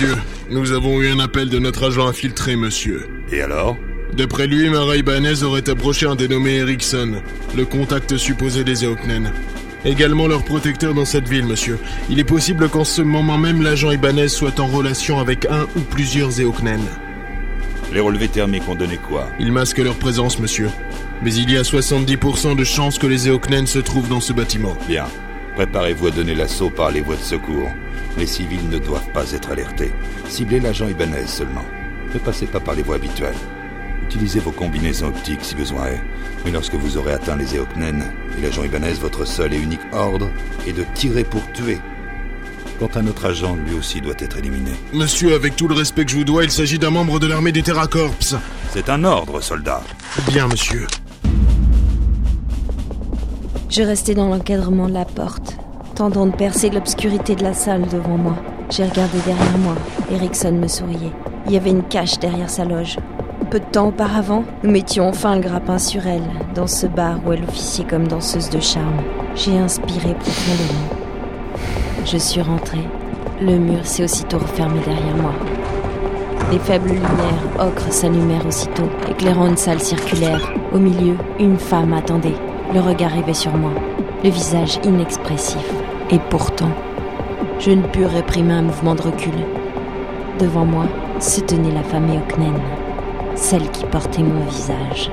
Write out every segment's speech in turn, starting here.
monsieur. Nous avons eu un appel de notre agent infiltré, monsieur. Et alors D'après lui, Mara Ibanez aurait approché un dénommé Erickson, le contact supposé des Eoknen. Également leur protecteur dans cette ville, monsieur. Il est possible qu'en ce moment même, l'agent Ibanez soit en relation avec un ou plusieurs Eoknen. Les relevés thermiques ont donné quoi Ils masquent leur présence, monsieur. Mais il y a 70% de chances que les Eoknen se trouvent dans ce bâtiment. Bien. Préparez-vous à donner l'assaut par les voies de secours. Les civils ne doivent pas être alertés. Ciblez l'agent Ibanez seulement. Ne passez pas par les voies habituelles. Utilisez vos combinaisons optiques si besoin est. Mais lorsque vous aurez atteint les Eoknen et l'agent Ibanez, votre seul et unique ordre est de tirer pour tuer. Quant à notre agent, lui aussi doit être éliminé. Monsieur, avec tout le respect que je vous dois, il s'agit d'un membre de l'armée des Terracorps. C'est un ordre, soldat. Bien, monsieur. Je restais dans l'encadrement de la porte, tentant de percer l'obscurité de la salle devant moi. J'ai regardé derrière moi. Erickson me souriait. Il y avait une cache derrière sa loge. Peu de temps auparavant, nous mettions enfin le grappin sur elle, dans ce bar où elle officiait comme danseuse de charme. J'ai inspiré profondément. Je suis rentrée. Le mur s'est aussitôt refermé derrière moi. Des faibles lumières ocre s'allumèrent aussitôt, éclairant une salle circulaire. Au milieu, une femme attendait. Le regard rivait sur moi, le visage inexpressif. Et pourtant, je ne pus réprimer un mouvement de recul. Devant moi se tenait la femme Eoknen, celle qui portait mon visage.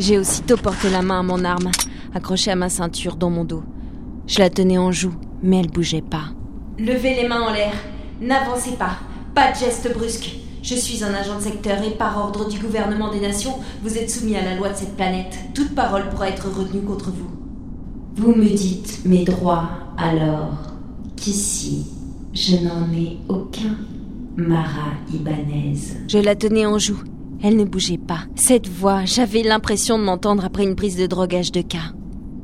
J'ai aussitôt porté la main à mon arme, accrochée à ma ceinture dans mon dos. Je la tenais en joue, mais elle bougeait pas. Levez les mains en l'air. N'avancez pas. Pas de geste brusque. Je suis un agent de secteur et par ordre du gouvernement des nations, vous êtes soumis à la loi de cette planète. Toute parole pourra être retenue contre vous. Vous me dites mes droits alors qu'ici, je n'en ai aucun. Mara Ibanez. Je la tenais en joue. Elle ne bougeait pas. Cette voix, j'avais l'impression de m'entendre après une prise de drogage de cas.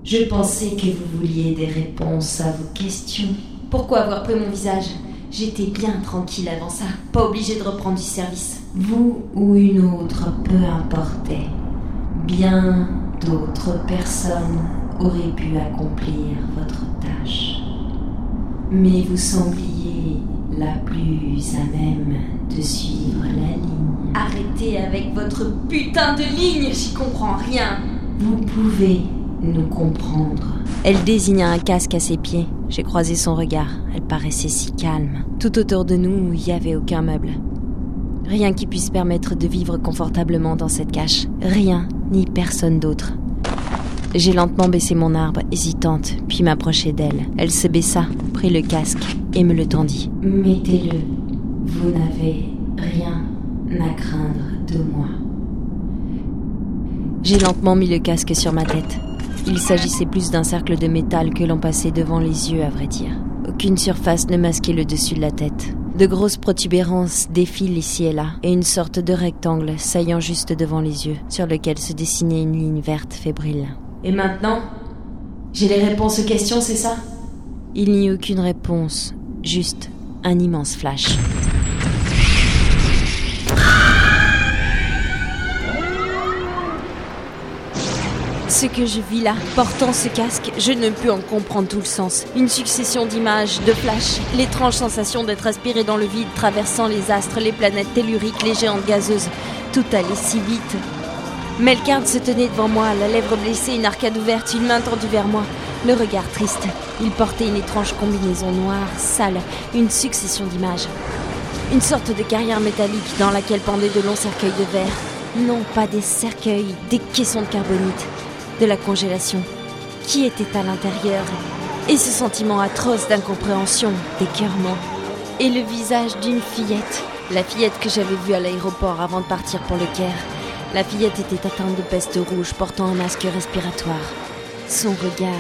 Je pensais que vous vouliez des réponses à vos questions. Pourquoi avoir pris mon visage? J'étais bien tranquille avant ça, pas obligée de reprendre du service. Vous ou une autre, peu importait. Bien d'autres personnes auraient pu accomplir votre tâche. Mais vous sembliez la plus à même de suivre la ligne. Arrêtez avec votre putain de ligne, j'y comprends rien. Vous pouvez nous comprendre. Elle désigna un casque à ses pieds. J'ai croisé son regard. Elle paraissait si calme. Tout autour de nous, il n'y avait aucun meuble. Rien qui puisse permettre de vivre confortablement dans cette cache. Rien, ni personne d'autre. J'ai lentement baissé mon arbre, hésitante, puis m'approchai d'elle. Elle se baissa, prit le casque et me le tendit. Mettez-le. Vous n'avez rien à craindre de moi. J'ai lentement mis le casque sur ma tête. Il s'agissait plus d'un cercle de métal que l'on passait devant les yeux, à vrai dire. Aucune surface ne masquait le dessus de la tête. De grosses protubérances défilent ici et là, et une sorte de rectangle saillant juste devant les yeux, sur lequel se dessinait une ligne verte fébrile. Et maintenant J'ai les réponses aux questions, c'est ça? Il n'y eut aucune réponse, juste un immense flash. Ce que je vis là, portant ce casque, je ne pus en comprendre tout le sens. Une succession d'images, de flashs, l'étrange sensation d'être aspiré dans le vide, traversant les astres, les planètes telluriques, les géantes gazeuses. Tout allait si vite. Melkart se tenait devant moi, la lèvre blessée, une arcade ouverte, une main tendue vers moi, le regard triste. Il portait une étrange combinaison noire, sale, une succession d'images. Une sorte de carrière métallique dans laquelle pendaient de longs cercueils de verre. Non, pas des cercueils, des caissons de carbonite. De la congélation. Qui était à l'intérieur Et ce sentiment atroce d'incompréhension, d'écœurement. Et le visage d'une fillette. La fillette que j'avais vue à l'aéroport avant de partir pour le Caire. La fillette était atteinte de peste rouge, portant un masque respiratoire. Son regard,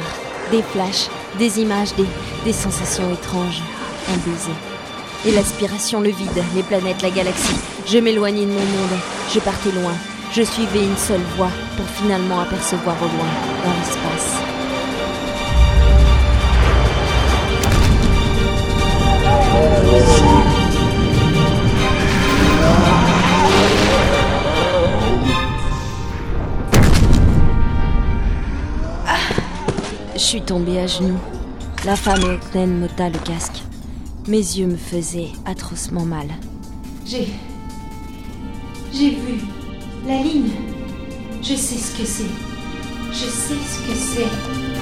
des flashs, des images, des, sensations étranges. Un baiser. Et l'aspiration, le vide, les planètes, la galaxie. Je m'éloignais de mon monde. Je partais loin. Je suivais une seule voie pour finalement apercevoir au loin, dans l'espace. Suis tombée à genoux. La femme Octane m'ôta le casque. Mes yeux me faisaient atrocement mal. J'ai. J'ai vu la ligne. Je sais ce que c'est. Je sais ce que c'est.